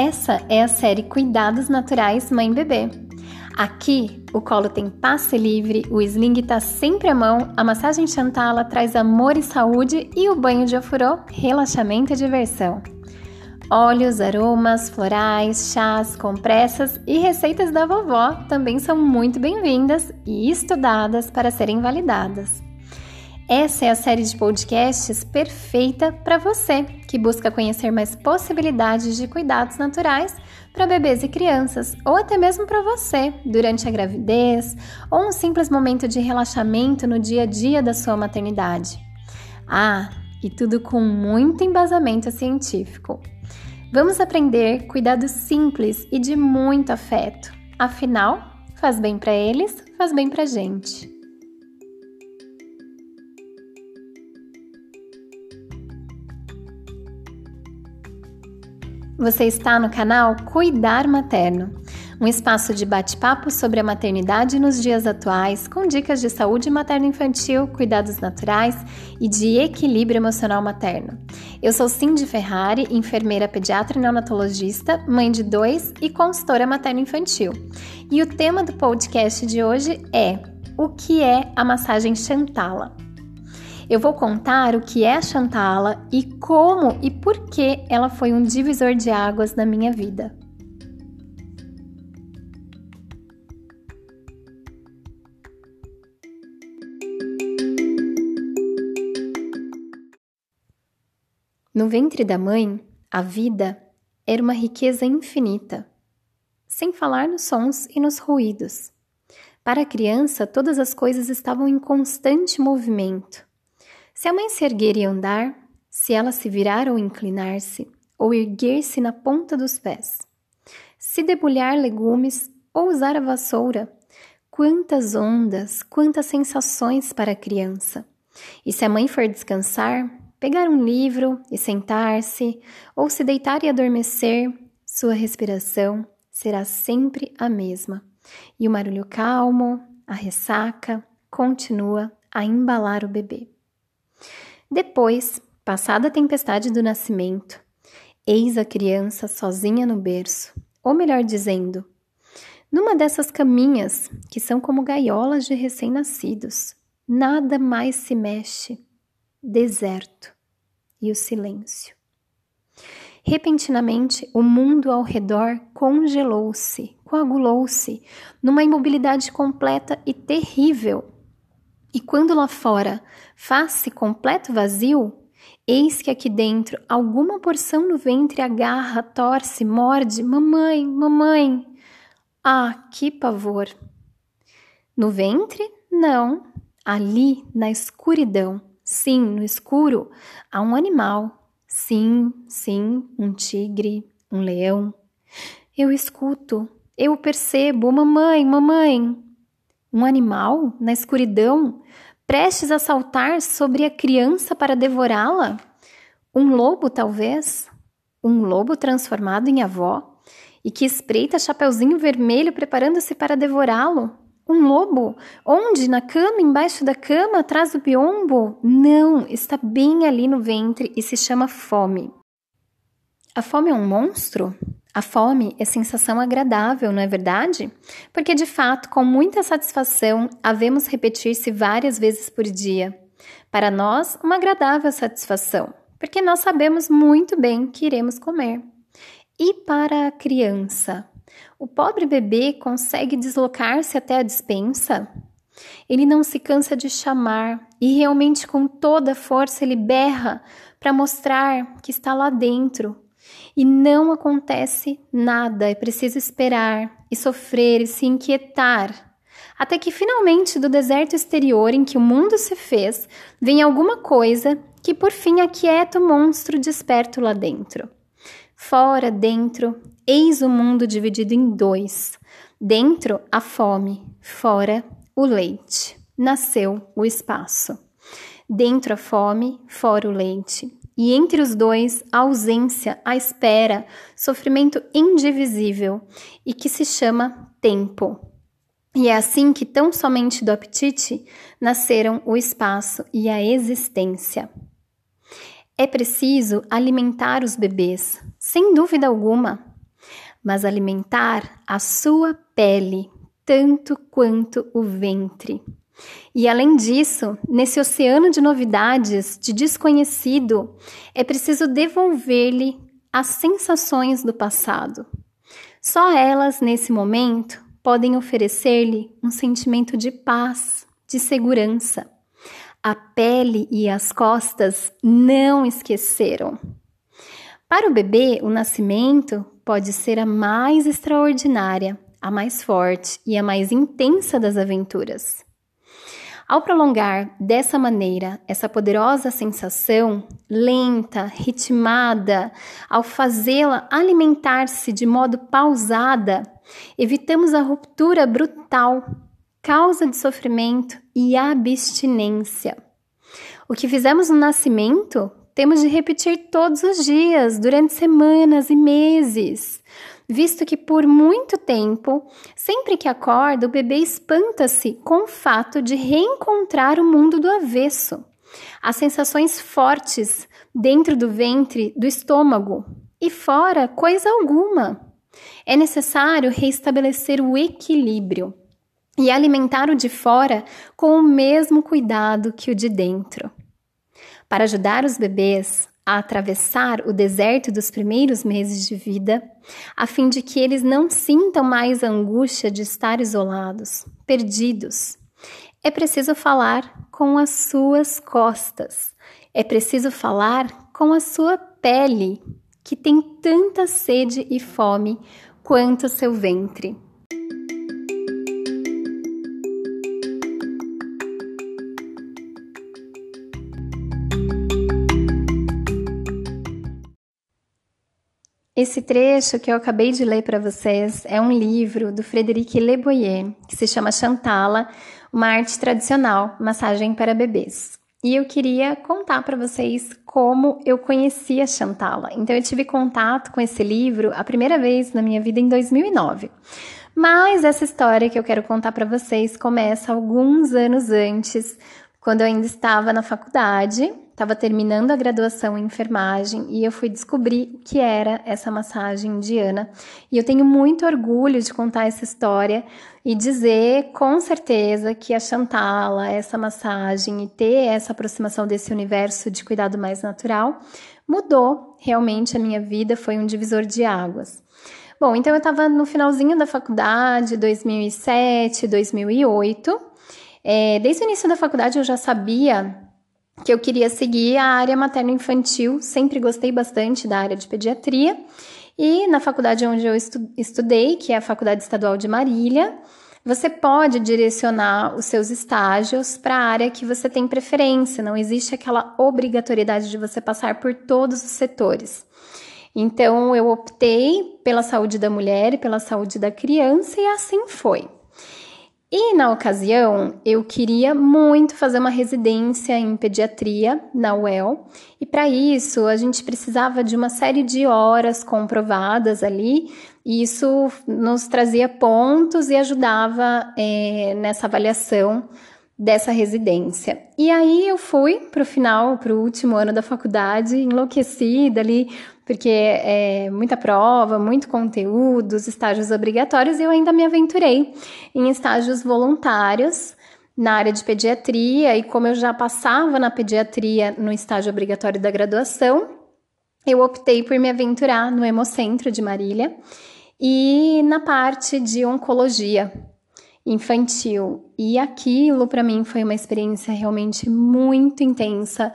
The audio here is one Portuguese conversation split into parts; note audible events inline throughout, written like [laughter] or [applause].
Essa é a série Cuidados Naturais Mãe Bebê. Aqui, o colo tem passe livre, o sling tá sempre à mão, a massagem Chantala traz amor e saúde e o banho de ofurô, relaxamento e diversão. Óleos, aromas, florais, chás, compressas e receitas da vovó também são muito bem-vindas e estudadas para serem validadas. Essa é a série de podcasts perfeita para você que busca conhecer mais possibilidades de cuidados naturais para bebês e crianças, ou até mesmo para você durante a gravidez ou um simples momento de relaxamento no dia a dia da sua maternidade. Ah, e tudo com muito embasamento científico. Vamos aprender cuidados simples e de muito afeto. Afinal, faz bem para eles, faz bem para gente. Você está no canal Cuidar Materno, um espaço de bate-papo sobre a maternidade nos dias atuais, com dicas de saúde materno-infantil, cuidados naturais e de equilíbrio emocional materno. Eu sou Cindy Ferrari, enfermeira pediatra e neonatologista, mãe de dois e consultora materno-infantil. E o tema do podcast de hoje é: o que é a massagem Chantala? Eu vou contar o que é a Chantala e como e por que ela foi um divisor de águas na minha vida. No ventre da mãe, a vida era uma riqueza infinita, sem falar nos sons e nos ruídos. Para a criança, todas as coisas estavam em constante movimento. Se a mãe se erguer e andar, se ela se virar ou inclinar-se, ou erguer-se na ponta dos pés, se debulhar legumes ou usar a vassoura, quantas ondas, quantas sensações para a criança. E se a mãe for descansar, pegar um livro e sentar-se, ou se deitar e adormecer, sua respiração será sempre a mesma. E o barulho calmo, a ressaca, continua a embalar o bebê. Depois, passada a tempestade do nascimento, eis a criança sozinha no berço, ou melhor dizendo, numa dessas caminhas que são como gaiolas de recém-nascidos. Nada mais se mexe, deserto e o silêncio. Repentinamente, o mundo ao redor congelou-se, coagulou-se, numa imobilidade completa e terrível e quando lá fora faz-se completo vazio, eis que aqui dentro alguma porção no ventre agarra, torce, morde, mamãe, mamãe. Ah, que pavor! No ventre? Não. Ali, na escuridão, sim, no escuro, há um animal. Sim, sim, um tigre, um leão. Eu escuto, eu percebo, mamãe, mamãe. Um animal na escuridão, prestes a saltar sobre a criança para devorá-la? Um lobo, talvez? Um lobo transformado em avó e que espreita Chapeuzinho Vermelho preparando-se para devorá-lo? Um lobo? Onde? Na cama, embaixo da cama, atrás do biombo? Não, está bem ali no ventre e se chama fome. A fome é um monstro? A fome é sensação agradável, não é verdade? Porque de fato, com muita satisfação, havemos repetir-se várias vezes por dia. Para nós, uma agradável satisfação, porque nós sabemos muito bem que iremos comer. E para a criança? O pobre bebê consegue deslocar-se até a dispensa? Ele não se cansa de chamar e realmente com toda a força ele berra para mostrar que está lá dentro, e não acontece nada, é preciso esperar e sofrer e se inquietar. Até que finalmente do deserto exterior em que o mundo se fez, vem alguma coisa que por fim aquieta o monstro desperto lá dentro. Fora, dentro, eis o mundo dividido em dois. Dentro, a fome, fora, o leite. Nasceu o espaço. Dentro a fome, fora o leite e entre os dois a ausência, a espera, sofrimento indivisível e que se chama tempo. E é assim que tão somente do apetite nasceram o espaço e a existência. É preciso alimentar os bebês, sem dúvida alguma. mas alimentar a sua pele tanto quanto o ventre. E além disso, nesse oceano de novidades, de desconhecido, é preciso devolver-lhe as sensações do passado. Só elas, nesse momento, podem oferecer-lhe um sentimento de paz, de segurança. A pele e as costas não esqueceram. Para o bebê, o nascimento pode ser a mais extraordinária, a mais forte e a mais intensa das aventuras. Ao prolongar dessa maneira essa poderosa sensação, lenta, ritmada, ao fazê-la alimentar-se de modo pausada, evitamos a ruptura brutal, causa de sofrimento e abstinência. O que fizemos no nascimento, temos de repetir todos os dias, durante semanas e meses visto que por muito tempo, sempre que acorda, o bebê espanta-se com o fato de reencontrar o mundo do avesso. As sensações fortes dentro do ventre, do estômago e fora coisa alguma. É necessário reestabelecer o equilíbrio e alimentar o de fora com o mesmo cuidado que o de dentro. Para ajudar os bebês, a atravessar o deserto dos primeiros meses de vida, a fim de que eles não sintam mais a angústia de estar isolados, perdidos. É preciso falar com as suas costas, é preciso falar com a sua pele, que tem tanta sede e fome quanto seu ventre. Esse trecho que eu acabei de ler para vocês é um livro do Frederic Leboyer, que se chama Chantala, uma arte tradicional, massagem para bebês. E eu queria contar para vocês como eu conheci a Chantala. Então eu tive contato com esse livro a primeira vez na minha vida em 2009. Mas essa história que eu quero contar para vocês começa alguns anos antes, quando eu ainda estava na faculdade, estava terminando a graduação em enfermagem e eu fui descobrir o que era essa massagem indiana. E eu tenho muito orgulho de contar essa história e dizer com certeza que a Chantala, essa massagem e ter essa aproximação desse universo de cuidado mais natural mudou realmente a minha vida, foi um divisor de águas. Bom, então eu estava no finalzinho da faculdade, 2007, 2008. É, desde o início da faculdade eu já sabia que eu queria seguir a área materno-infantil, sempre gostei bastante da área de pediatria. E na faculdade onde eu estu estudei, que é a Faculdade Estadual de Marília, você pode direcionar os seus estágios para a área que você tem preferência, não existe aquela obrigatoriedade de você passar por todos os setores. Então, eu optei pela saúde da mulher e pela saúde da criança, e assim foi. E na ocasião, eu queria muito fazer uma residência em pediatria na UEL, e para isso a gente precisava de uma série de horas comprovadas ali, e isso nos trazia pontos e ajudava é, nessa avaliação dessa residência. E aí eu fui para o final, para o último ano da faculdade, enlouquecida ali, porque é muita prova, muito conteúdo, os estágios obrigatórios, e eu ainda me aventurei em estágios voluntários na área de pediatria, e como eu já passava na pediatria no estágio obrigatório da graduação, eu optei por me aventurar no Hemocentro de Marília e na parte de oncologia infantil. E aquilo para mim foi uma experiência realmente muito intensa,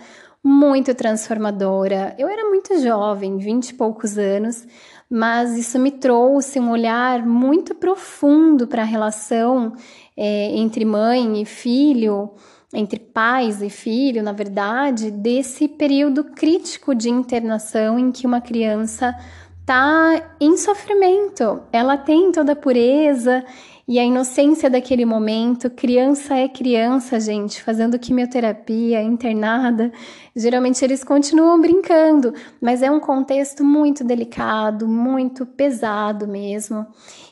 muito transformadora. Eu era muito jovem, vinte e poucos anos, mas isso me trouxe um olhar muito profundo para a relação é, entre mãe e filho, entre pais e filho, na verdade, desse período crítico de internação em que uma criança está em sofrimento. Ela tem toda a pureza e a inocência daquele momento, criança é criança, gente, fazendo quimioterapia, internada. Geralmente eles continuam brincando, mas é um contexto muito delicado, muito pesado mesmo.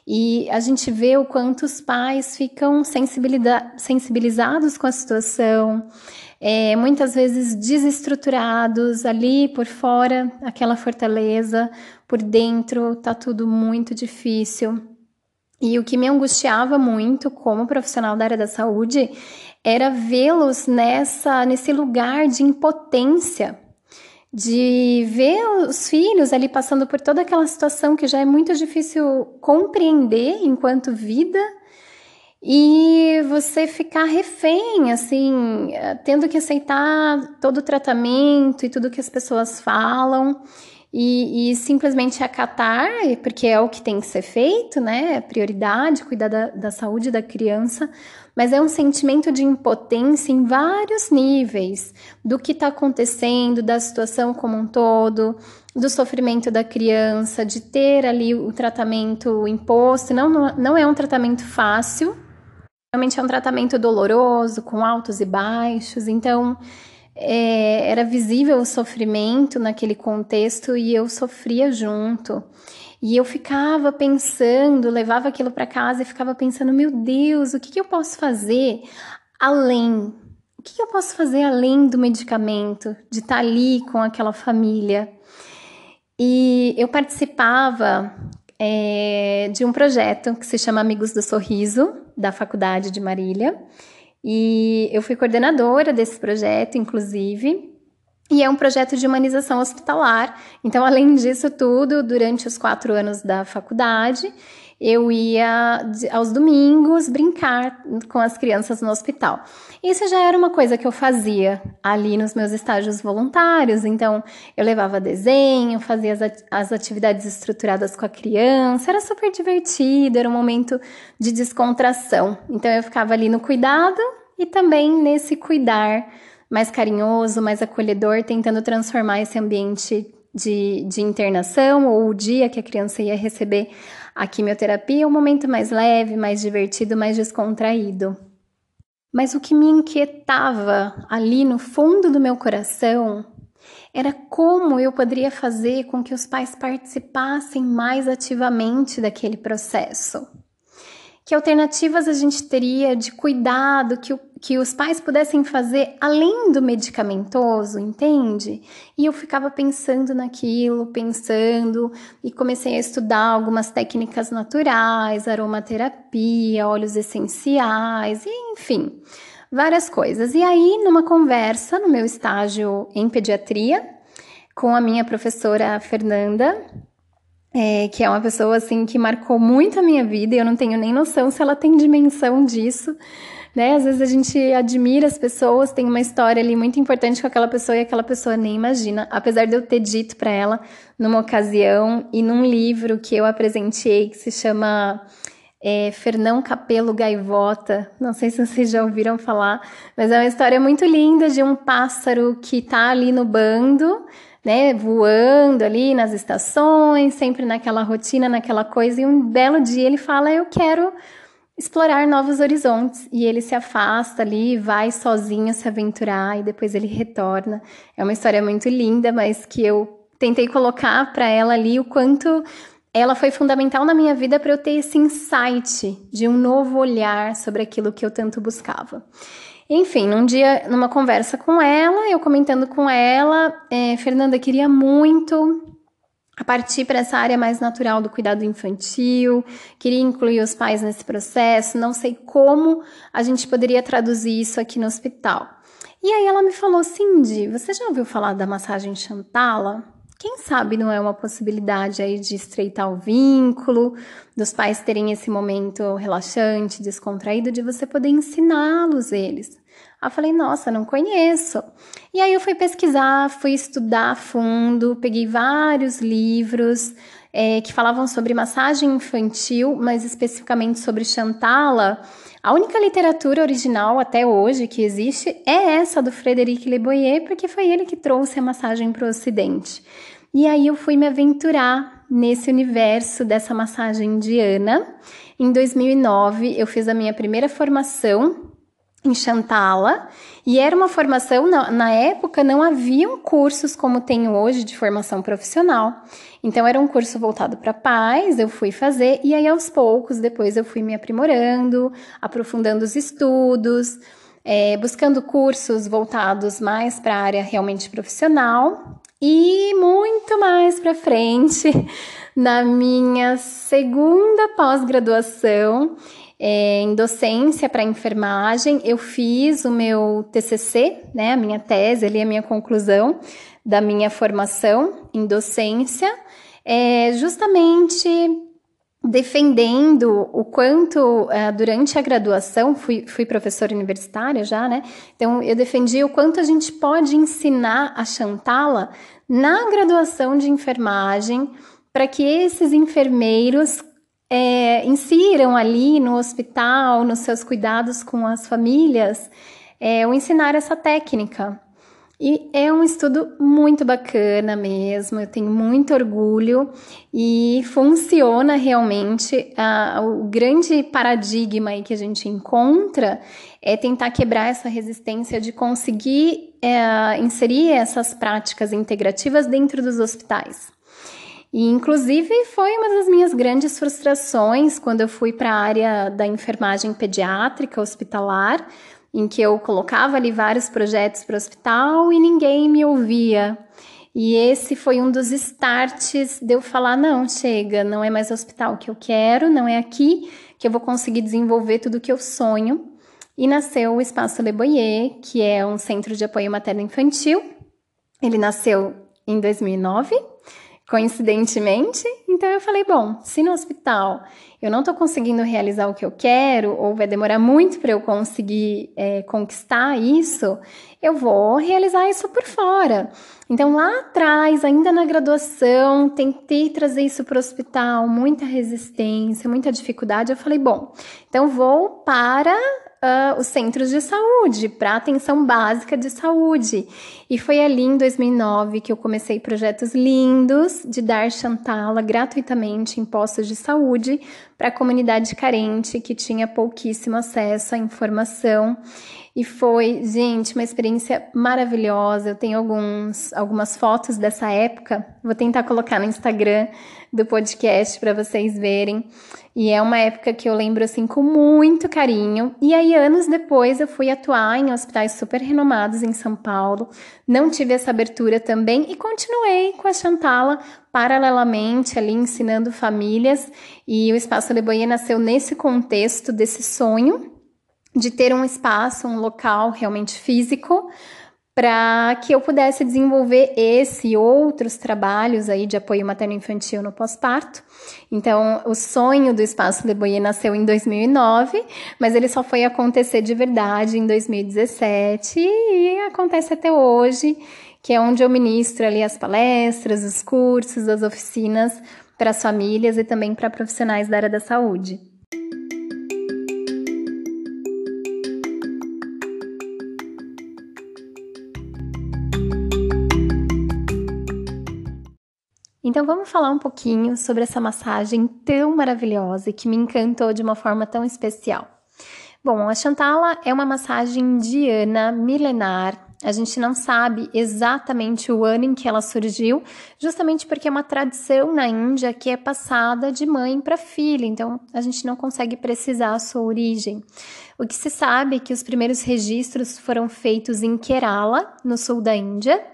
E a gente vê o quanto os pais ficam sensibilizados com a situação, é, muitas vezes desestruturados ali por fora, aquela fortaleza, por dentro tá tudo muito difícil. E o que me angustiava muito como profissional da área da saúde era vê-los nessa nesse lugar de impotência, de ver os filhos ali passando por toda aquela situação que já é muito difícil compreender enquanto vida e você ficar refém, assim, tendo que aceitar todo o tratamento e tudo que as pessoas falam e, e, simplesmente acatar, porque é o que tem que ser feito, né? É prioridade, cuidar da, da saúde da criança, mas é um sentimento de impotência em vários níveis do que está acontecendo, da situação como um todo, do sofrimento da criança, de ter ali o tratamento imposto. Não, não é um tratamento fácil, realmente é um tratamento doloroso, com altos e baixos, então é, era visível o sofrimento naquele contexto e eu sofria junto. E eu ficava pensando, levava aquilo para casa e ficava pensando: meu Deus, o que, que eu posso fazer além? O que, que eu posso fazer além do medicamento, de estar tá ali com aquela família? E eu participava é, de um projeto que se chama Amigos do Sorriso, da Faculdade de Marília. E eu fui coordenadora desse projeto, inclusive, e é um projeto de humanização hospitalar. Então, além disso tudo, durante os quatro anos da faculdade, eu ia aos domingos brincar com as crianças no hospital. Isso já era uma coisa que eu fazia ali nos meus estágios voluntários. Então, eu levava desenho, fazia as atividades estruturadas com a criança, era super divertido, era um momento de descontração. Então, eu ficava ali no cuidado e também nesse cuidar mais carinhoso, mais acolhedor, tentando transformar esse ambiente de, de internação ou o dia que a criança ia receber a quimioterapia um momento mais leve, mais divertido, mais descontraído. Mas o que me inquietava ali no fundo do meu coração era como eu poderia fazer com que os pais participassem mais ativamente daquele processo. Que alternativas a gente teria de cuidado que, o, que os pais pudessem fazer além do medicamentoso, entende? E eu ficava pensando naquilo, pensando, e comecei a estudar algumas técnicas naturais, aromaterapia, óleos essenciais, enfim, várias coisas. E aí, numa conversa no meu estágio em pediatria, com a minha professora Fernanda, é, que é uma pessoa assim que marcou muito a minha vida e eu não tenho nem noção se ela tem dimensão disso. Né? Às vezes a gente admira as pessoas, tem uma história ali muito importante com aquela pessoa e aquela pessoa nem imagina. Apesar de eu ter dito para ela numa ocasião e num livro que eu apresentei que se chama é, Fernão Capelo Gaivota. Não sei se vocês já ouviram falar, mas é uma história muito linda de um pássaro que tá ali no bando né, voando ali nas estações, sempre naquela rotina, naquela coisa, e um belo dia ele fala: Eu quero explorar novos horizontes. E ele se afasta ali, vai sozinho se aventurar, e depois ele retorna. É uma história muito linda, mas que eu tentei colocar para ela ali o quanto ela foi fundamental na minha vida para eu ter esse insight de um novo olhar sobre aquilo que eu tanto buscava. Enfim, num dia, numa conversa com ela, eu comentando com ela, é, Fernanda queria muito a partir para essa área mais natural do cuidado infantil, queria incluir os pais nesse processo, não sei como a gente poderia traduzir isso aqui no hospital. E aí ela me falou, Cindy, você já ouviu falar da massagem Chantala? Quem sabe não é uma possibilidade aí de estreitar o vínculo, dos pais terem esse momento relaxante, descontraído, de você poder ensiná-los eles. Eu falei, nossa, não conheço. E aí eu fui pesquisar, fui estudar a fundo, peguei vários livros é, que falavam sobre massagem infantil, mas especificamente sobre Chantala. A única literatura original até hoje que existe é essa do Frederic Le Boyer, porque foi ele que trouxe a massagem para o Ocidente. E aí eu fui me aventurar nesse universo dessa massagem indiana. Em 2009, eu fiz a minha primeira formação em Chantala, e era uma formação, na, na, época não haviam cursos como tem hoje de formação profissional. Então era um curso voltado para pais, eu fui fazer, e aí aos poucos, depois eu fui me aprimorando, aprofundando os estudos, é, buscando cursos voltados mais para a área realmente profissional e muito mais para frente, [laughs] na minha segunda pós-graduação é, em docência para enfermagem, eu fiz o meu TCC, né, a minha tese, ali a minha conclusão da minha formação em docência, é, justamente defendendo o quanto uh, durante a graduação fui, fui professora universitária já, né? Então eu defendi o quanto a gente pode ensinar a Chantala na graduação de enfermagem para que esses enfermeiros é, insiram ali no hospital, nos seus cuidados com as famílias, é, o ensinar essa técnica. E é um estudo muito bacana mesmo, eu tenho muito orgulho e funciona realmente. O grande paradigma aí que a gente encontra é tentar quebrar essa resistência de conseguir é, inserir essas práticas integrativas dentro dos hospitais. E, inclusive, foi uma das minhas grandes frustrações quando eu fui para a área da enfermagem pediátrica hospitalar em que eu colocava ali vários projetos para o hospital e ninguém me ouvia. E esse foi um dos starts de eu falar: não, chega, não é mais o hospital que eu quero, não é aqui que eu vou conseguir desenvolver tudo que eu sonho. E nasceu o Espaço Le Boyer, que é um centro de apoio materno-infantil. Ele nasceu em 2009 coincidentemente. Então eu falei, bom, se no hospital eu não estou conseguindo realizar o que eu quero, ou vai demorar muito para eu conseguir é, conquistar isso, eu vou realizar isso por fora. Então lá atrás, ainda na graduação, tentei trazer isso para o hospital, muita resistência, muita dificuldade. Eu falei, bom, então vou para uh, os centros de saúde, para atenção básica de saúde. E foi ali em 2009 que eu comecei projetos lindos de dar chantala gratuitamente em postos de saúde para a comunidade carente que tinha pouquíssimo acesso à informação. E foi, gente, uma experiência maravilhosa. Eu tenho alguns, algumas fotos dessa época, vou tentar colocar no Instagram do podcast para vocês verem. E é uma época que eu lembro assim com muito carinho. E aí, anos depois, eu fui atuar em hospitais super renomados em São Paulo. Não tive essa abertura também e continuei com a Chantala paralelamente ali ensinando famílias. E o Espaço Leboia nasceu nesse contexto desse sonho de ter um espaço, um local realmente físico para que eu pudesse desenvolver esse e outros trabalhos aí de apoio materno-infantil no pós-parto. Então, o sonho do Espaço Leboyer nasceu em 2009, mas ele só foi acontecer de verdade em 2017 e acontece até hoje, que é onde eu ministro ali as palestras, os cursos, as oficinas para as famílias e também para profissionais da área da saúde. Então vamos falar um pouquinho sobre essa massagem tão maravilhosa e que me encantou de uma forma tão especial. Bom, a Chantala é uma massagem indiana milenar. A gente não sabe exatamente o ano em que ela surgiu, justamente porque é uma tradição na Índia que é passada de mãe para filha, então a gente não consegue precisar a sua origem. O que se sabe é que os primeiros registros foram feitos em Kerala, no sul da Índia,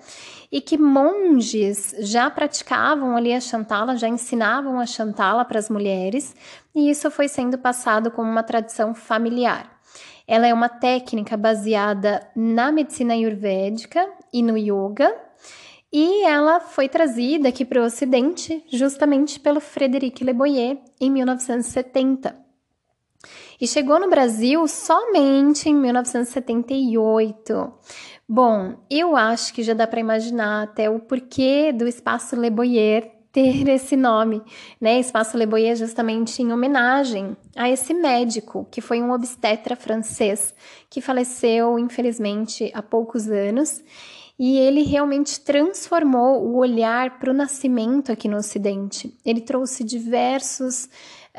e que monges já praticavam ali a Chantala, já ensinavam a Chantala para as mulheres, e isso foi sendo passado como uma tradição familiar. Ela é uma técnica baseada na medicina ayurvédica e no yoga, e ela foi trazida aqui para o Ocidente justamente pelo Frederic Le Boyer em 1970. E chegou no Brasil somente em 1978. Bom, eu acho que já dá para imaginar até o porquê do Espaço Le Boyer ter [laughs] esse nome, né? Espaço Le Boyer justamente em homenagem a esse médico, que foi um obstetra francês que faleceu, infelizmente, há poucos anos. E ele realmente transformou o olhar para o nascimento aqui no Ocidente. Ele trouxe diversos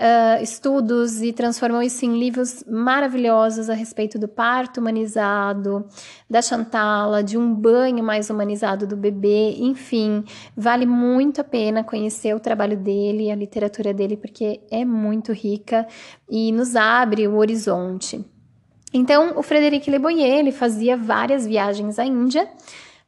uh, estudos e transformou isso em livros maravilhosos a respeito do parto humanizado, da Chantala, de um banho mais humanizado do bebê, enfim, vale muito a pena conhecer o trabalho dele, a literatura dele, porque é muito rica e nos abre o horizonte. Então, o Frederic Le Boyer, ele fazia várias viagens à Índia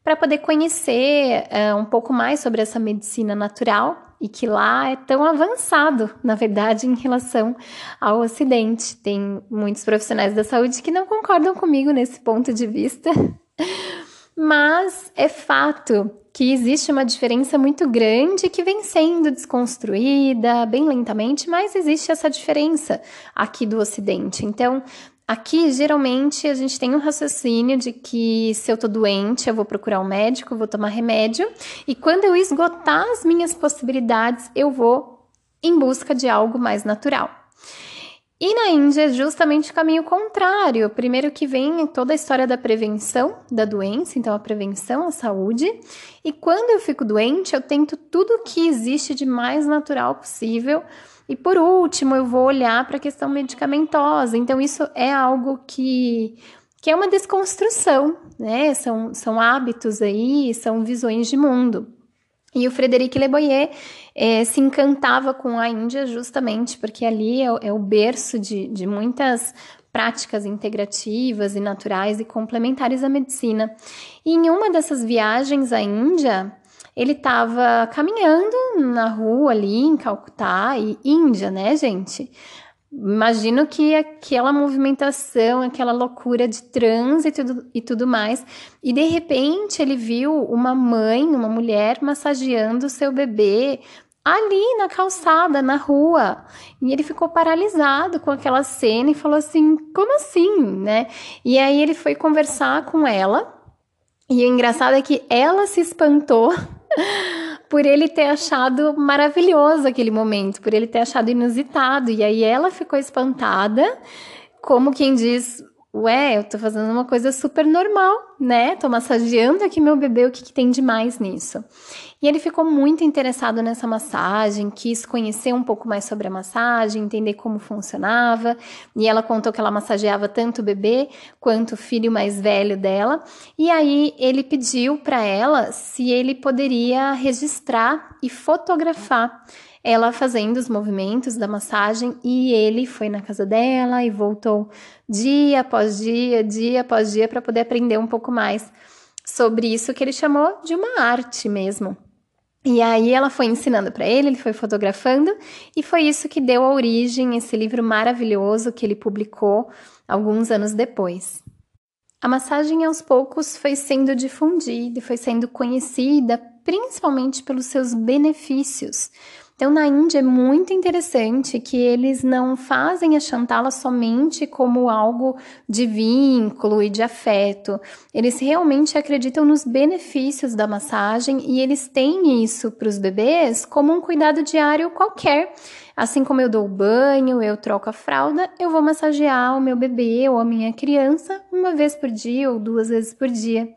para poder conhecer uh, um pouco mais sobre essa medicina natural e que lá é tão avançado, na verdade, em relação ao Ocidente. Tem muitos profissionais da saúde que não concordam comigo nesse ponto de vista, [laughs] mas é fato que existe uma diferença muito grande que vem sendo desconstruída bem lentamente, mas existe essa diferença aqui do Ocidente. Então, Aqui, geralmente, a gente tem um raciocínio de que se eu tô doente, eu vou procurar um médico, vou tomar remédio, e quando eu esgotar as minhas possibilidades, eu vou em busca de algo mais natural. E na Índia é justamente o caminho contrário. Primeiro que vem toda a história da prevenção da doença, então a prevenção à saúde. E quando eu fico doente, eu tento tudo o que existe de mais natural possível e por último, eu vou olhar para a questão medicamentosa. Então, isso é algo que, que é uma desconstrução, né? São, são hábitos aí, são visões de mundo. E o Frederic Le Boyer é, se encantava com a Índia justamente porque ali é, é o berço de, de muitas práticas integrativas e naturais e complementares à medicina. E em uma dessas viagens à Índia, ele estava caminhando na rua ali em Calcutá, e Índia, né, gente? Imagino que aquela movimentação, aquela loucura de trânsito e tudo, e tudo mais. E de repente ele viu uma mãe, uma mulher massageando seu bebê ali na calçada, na rua. E ele ficou paralisado com aquela cena e falou assim: como assim, né? E aí ele foi conversar com ela. E o engraçado é que ela se espantou por ele ter achado maravilhoso aquele momento, por ele ter achado inusitado. E aí ela ficou espantada, como quem diz: Ué, eu tô fazendo uma coisa super normal, né? Tô massageando aqui meu bebê, o que, que tem de mais nisso? E ele ficou muito interessado nessa massagem, quis conhecer um pouco mais sobre a massagem, entender como funcionava. E ela contou que ela massageava tanto o bebê quanto o filho mais velho dela. E aí ele pediu para ela se ele poderia registrar e fotografar ela fazendo os movimentos da massagem e ele foi na casa dela e voltou dia após dia, dia após dia para poder aprender um pouco mais sobre isso que ele chamou de uma arte mesmo. E aí ela foi ensinando para ele, ele foi fotografando, e foi isso que deu a origem a esse livro maravilhoso que ele publicou alguns anos depois. A massagem aos poucos foi sendo difundida foi sendo conhecida principalmente pelos seus benefícios, então, na Índia é muito interessante que eles não fazem a Chantala somente como algo de vínculo e de afeto. Eles realmente acreditam nos benefícios da massagem e eles têm isso para os bebês como um cuidado diário qualquer. Assim como eu dou banho, eu troco a fralda, eu vou massagear o meu bebê ou a minha criança uma vez por dia ou duas vezes por dia.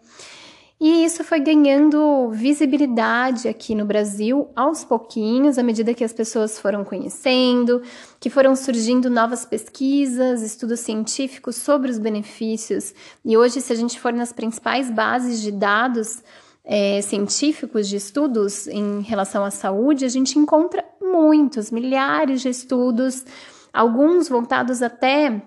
E isso foi ganhando visibilidade aqui no Brasil aos pouquinhos, à medida que as pessoas foram conhecendo, que foram surgindo novas pesquisas, estudos científicos sobre os benefícios. E hoje, se a gente for nas principais bases de dados é, científicos de estudos em relação à saúde, a gente encontra muitos, milhares de estudos, alguns voltados até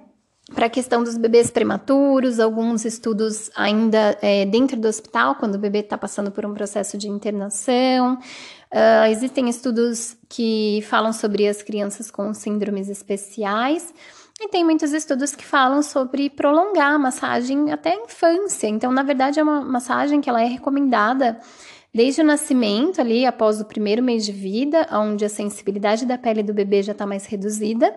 para a questão dos bebês prematuros, alguns estudos ainda é, dentro do hospital, quando o bebê está passando por um processo de internação. Uh, existem estudos que falam sobre as crianças com síndromes especiais. E tem muitos estudos que falam sobre prolongar a massagem até a infância. Então, na verdade, é uma massagem que ela é recomendada desde o nascimento, ali após o primeiro mês de vida, onde a sensibilidade da pele do bebê já está mais reduzida,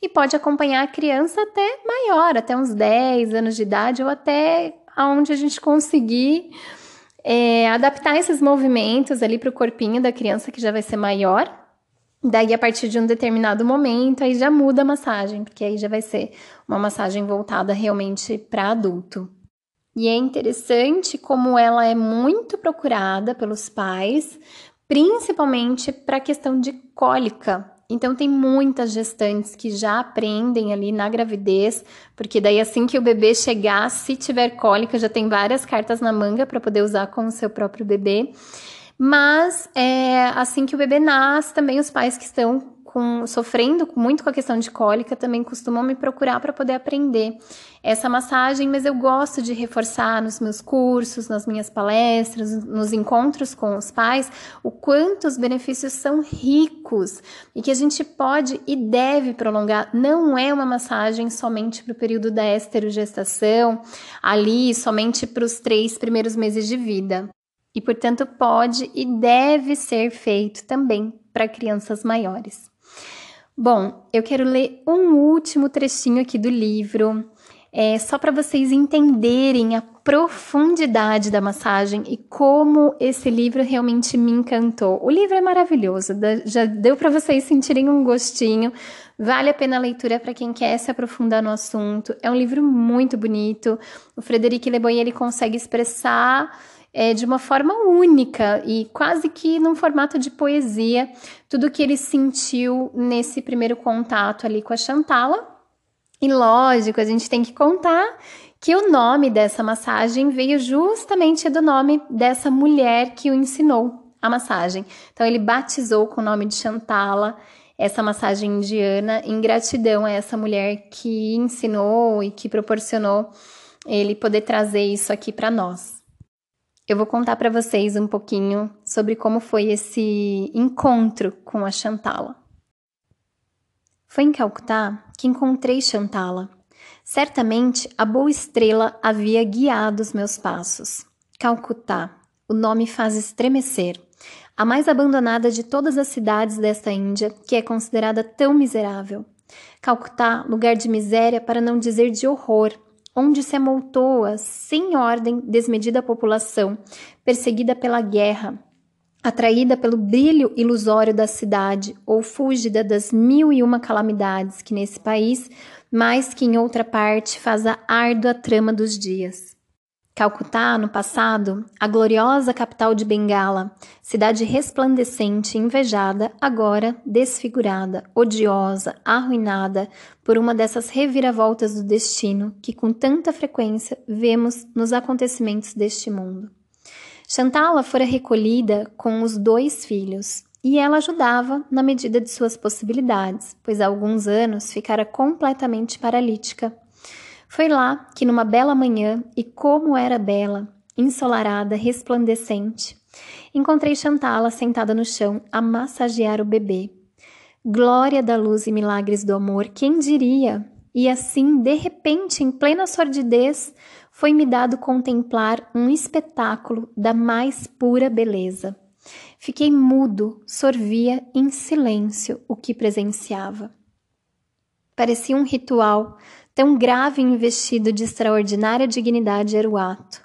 e pode acompanhar a criança até maior, até uns 10 anos de idade, ou até aonde a gente conseguir é, adaptar esses movimentos ali para o corpinho da criança que já vai ser maior. Daí, a partir de um determinado momento, aí já muda a massagem, porque aí já vai ser uma massagem voltada realmente para adulto. E é interessante como ela é muito procurada pelos pais, principalmente para a questão de cólica. Então tem muitas gestantes que já aprendem ali na gravidez, porque daí assim que o bebê chegar, se tiver cólica, já tem várias cartas na manga para poder usar com o seu próprio bebê. Mas é, assim que o bebê nasce, também os pais que estão com sofrendo muito com a questão de cólica também costumam me procurar para poder aprender essa massagem, mas eu gosto de reforçar nos meus cursos, nas minhas palestras, nos encontros com os pais, o quanto os benefícios são ricos e que a gente pode e deve prolongar. Não é uma massagem somente para o período da esterogestação, ali somente para os três primeiros meses de vida. E, portanto, pode e deve ser feito também para crianças maiores. Bom, eu quero ler um último trechinho aqui do livro, é, só para vocês entenderem a profundidade da massagem e como esse livro realmente me encantou. O livro é maravilhoso, já deu para vocês sentirem um gostinho. Vale a pena a leitura para quem quer se aprofundar no assunto. É um livro muito bonito. O Frederic Leboy ele consegue expressar é, de uma forma única e quase que num formato de poesia tudo que ele sentiu nesse primeiro contato ali com a Chantala. E lógico, a gente tem que contar que o nome dessa massagem veio justamente do nome dessa mulher que o ensinou a massagem. Então ele batizou com o nome de Chantala essa massagem indiana em gratidão a essa mulher que ensinou e que proporcionou ele poder trazer isso aqui para nós. Eu vou contar para vocês um pouquinho sobre como foi esse encontro com a Chantala. Foi em Calcutá que encontrei Chantala. Certamente a boa estrela havia guiado os meus passos. Calcutá, o nome faz estremecer. A mais abandonada de todas as cidades desta Índia, que é considerada tão miserável. Calcutá, lugar de miséria para não dizer de horror, onde se amontoa sem ordem desmedida população, perseguida pela guerra, atraída pelo brilho ilusório da cidade ou fúgida das mil e uma calamidades que nesse país, mais que em outra parte, faz a árdua trama dos dias. Calcutá, no passado, a gloriosa capital de Bengala, cidade resplandecente e invejada, agora desfigurada, odiosa, arruinada por uma dessas reviravoltas do destino que com tanta frequência vemos nos acontecimentos deste mundo. Chantala fora recolhida com os dois filhos, e ela ajudava na medida de suas possibilidades, pois há alguns anos ficara completamente paralítica foi lá que, numa bela manhã, e como era bela, ensolarada, resplandecente, encontrei Chantala sentada no chão a massagear o bebê. Glória da luz e milagres do amor, quem diria? E assim, de repente, em plena sordidez, foi-me dado contemplar um espetáculo da mais pura beleza. Fiquei mudo, sorvia em silêncio o que presenciava. Parecia um ritual, Tão grave e investido de extraordinária dignidade era o ato.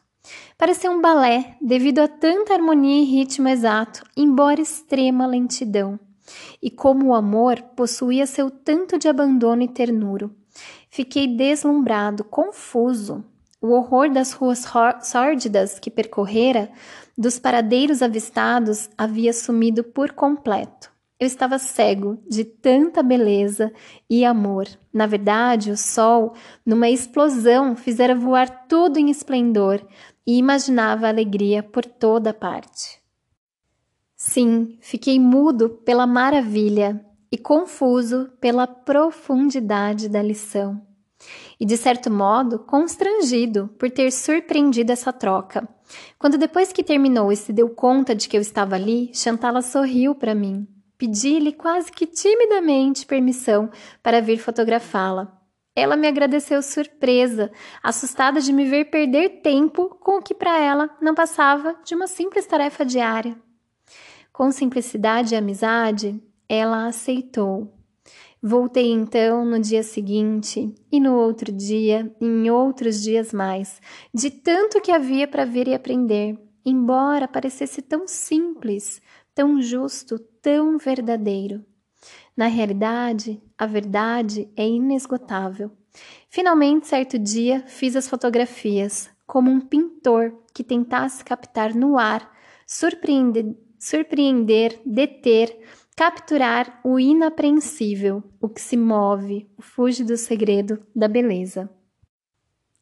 Parecia um balé, devido a tanta harmonia e ritmo exato, embora extrema lentidão. E como o amor possuía seu tanto de abandono e ternura. Fiquei deslumbrado, confuso. O horror das ruas sórdidas que percorrera, dos paradeiros avistados, havia sumido por completo. Eu estava cego de tanta beleza e amor. Na verdade, o sol, numa explosão, fizera voar tudo em esplendor e imaginava alegria por toda parte. Sim, fiquei mudo pela maravilha e confuso pela profundidade da lição. E de certo modo, constrangido por ter surpreendido essa troca. Quando depois que terminou e se deu conta de que eu estava ali, Chantala sorriu para mim Pedi-lhe quase que timidamente permissão para vir fotografá-la. Ela me agradeceu surpresa, assustada de me ver perder tempo com o que para ela não passava de uma simples tarefa diária. Com simplicidade e amizade, ela aceitou. Voltei então no dia seguinte e no outro dia, e em outros dias mais, de tanto que havia para ver e aprender, embora parecesse tão simples, tão justo, tão verdadeiro. Na realidade, a verdade é inesgotável. Finalmente, certo dia, fiz as fotografias, como um pintor que tentasse captar no ar, surpreender, surpreender deter, capturar o inapreensível, o que se move, o fuge do segredo da beleza.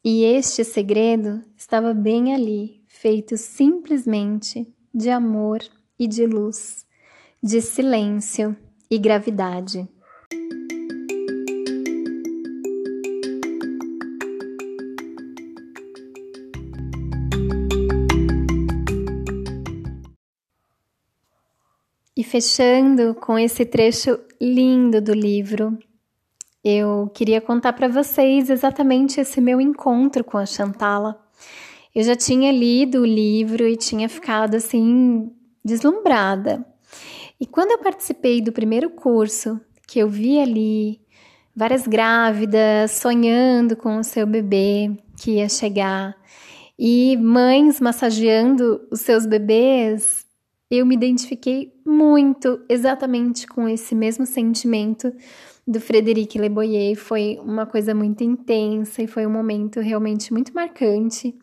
E este segredo estava bem ali, feito simplesmente de amor e de luz, de silêncio e gravidade. E fechando com esse trecho lindo do livro, eu queria contar para vocês exatamente esse meu encontro com a Chantala. Eu já tinha lido o livro e tinha ficado assim deslumbrada. E quando eu participei do primeiro curso, que eu vi ali várias grávidas sonhando com o seu bebê que ia chegar e mães massageando os seus bebês, eu me identifiquei muito exatamente com esse mesmo sentimento do Frederic Leboyer. Foi uma coisa muito intensa e foi um momento realmente muito marcante.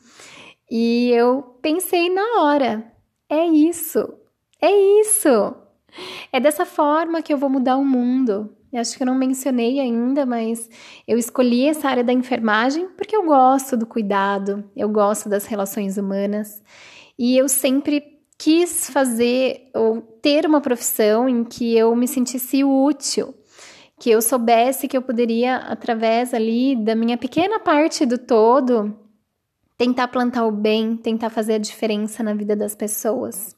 E eu pensei na hora: é isso, é isso. É dessa forma que eu vou mudar o mundo. Eu acho que eu não mencionei ainda, mas eu escolhi essa área da enfermagem porque eu gosto do cuidado, eu gosto das relações humanas e eu sempre quis fazer ou ter uma profissão em que eu me sentisse útil, que eu soubesse que eu poderia, através ali da minha pequena parte do todo, tentar plantar o bem, tentar fazer a diferença na vida das pessoas.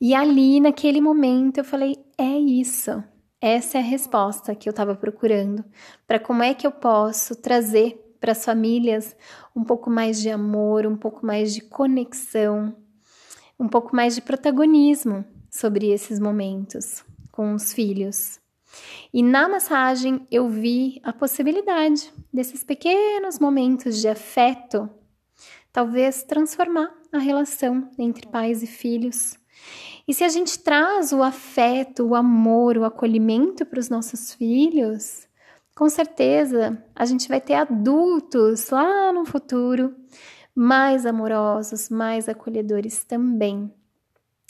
E ali, naquele momento, eu falei: é isso. Essa é a resposta que eu estava procurando para como é que eu posso trazer para as famílias um pouco mais de amor, um pouco mais de conexão, um pouco mais de protagonismo sobre esses momentos com os filhos. E na massagem eu vi a possibilidade desses pequenos momentos de afeto talvez transformar a relação entre pais e filhos. E se a gente traz o afeto, o amor, o acolhimento para os nossos filhos, com certeza a gente vai ter adultos lá no futuro mais amorosos, mais acolhedores também.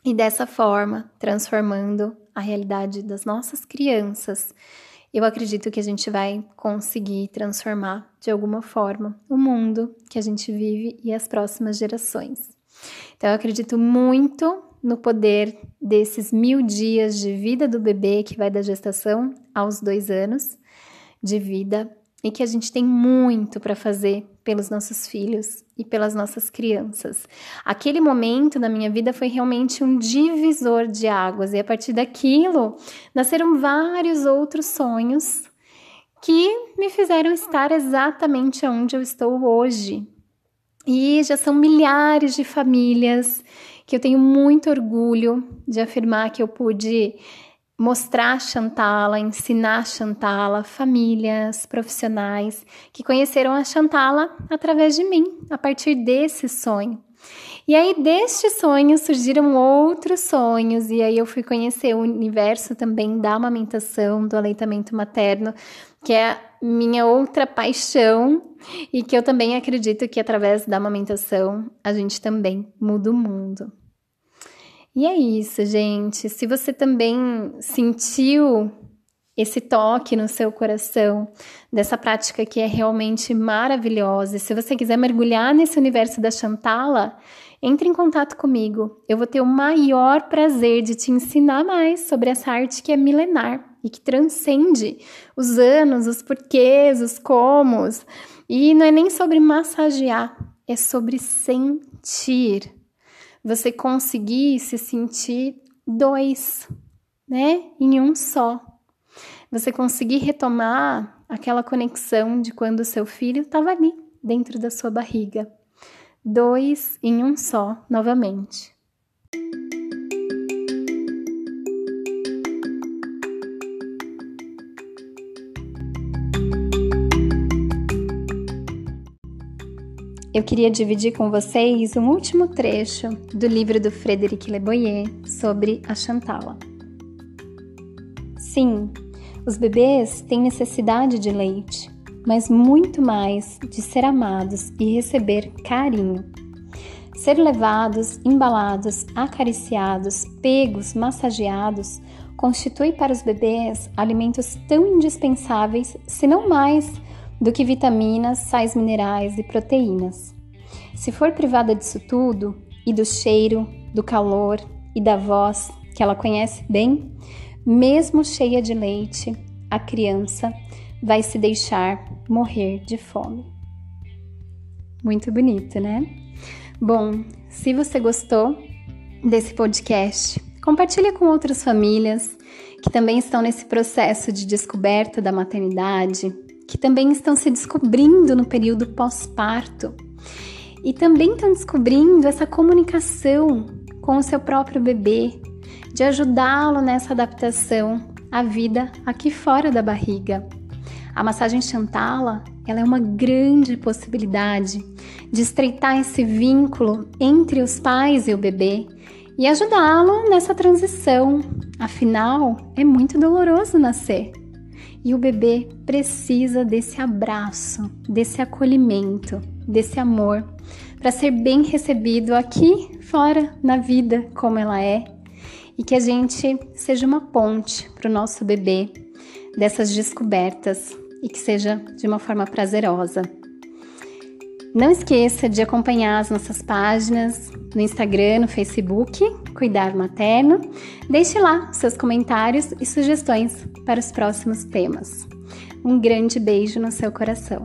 E dessa forma, transformando a realidade das nossas crianças, eu acredito que a gente vai conseguir transformar de alguma forma o mundo que a gente vive e as próximas gerações. Então, eu acredito muito no poder desses mil dias de vida do bebê que vai da gestação aos dois anos de vida e que a gente tem muito para fazer pelos nossos filhos e pelas nossas crianças. Aquele momento na minha vida foi realmente um divisor de águas e a partir daquilo nasceram vários outros sonhos que me fizeram estar exatamente onde eu estou hoje. E já são milhares de famílias que eu tenho muito orgulho de afirmar que eu pude mostrar a Chantala, ensinar a Chantala, famílias, profissionais que conheceram a Chantala através de mim, a partir desse sonho. E aí, deste sonho surgiram outros sonhos, e aí eu fui conhecer o universo também da amamentação, do aleitamento materno, que é minha outra paixão, e que eu também acredito que através da amamentação a gente também muda o mundo. E é isso, gente. Se você também sentiu esse toque no seu coração, dessa prática que é realmente maravilhosa, se você quiser mergulhar nesse universo da Chantala, entre em contato comigo. Eu vou ter o maior prazer de te ensinar mais sobre essa arte que é milenar e que transcende os anos, os porquês, os comos. E não é nem sobre massagear, é sobre sentir você conseguir se sentir dois, né, em um só. Você conseguir retomar aquela conexão de quando seu filho estava ali, dentro da sua barriga. Dois em um só, novamente. Eu queria dividir com vocês um último trecho do livro do Frederic Leboyer sobre a Chantala. Sim, os bebês têm necessidade de leite, mas muito mais de ser amados e receber carinho. Ser levados, embalados, acariciados, pegos, massageados constitui para os bebês alimentos tão indispensáveis, se não mais, do que vitaminas, sais minerais e proteínas. Se for privada disso tudo, e do cheiro, do calor e da voz que ela conhece bem, mesmo cheia de leite, a criança vai se deixar morrer de fome. Muito bonito, né? Bom, se você gostou desse podcast, compartilhe com outras famílias que também estão nesse processo de descoberta da maternidade, que também estão se descobrindo no período pós-parto e também estão descobrindo essa comunicação com o seu próprio bebê, de ajudá-lo nessa adaptação à vida aqui fora da barriga. A massagem Chantala, ela é uma grande possibilidade de estreitar esse vínculo entre os pais e o bebê e ajudá-lo nessa transição. Afinal, é muito doloroso nascer. E o bebê precisa desse abraço, desse acolhimento, desse amor, para ser bem recebido aqui fora na vida como ela é e que a gente seja uma ponte para o nosso bebê dessas descobertas e que seja de uma forma prazerosa. Não esqueça de acompanhar as nossas páginas no Instagram, no Facebook, Cuidar Materno. Deixe lá seus comentários e sugestões para os próximos temas. Um grande beijo no seu coração.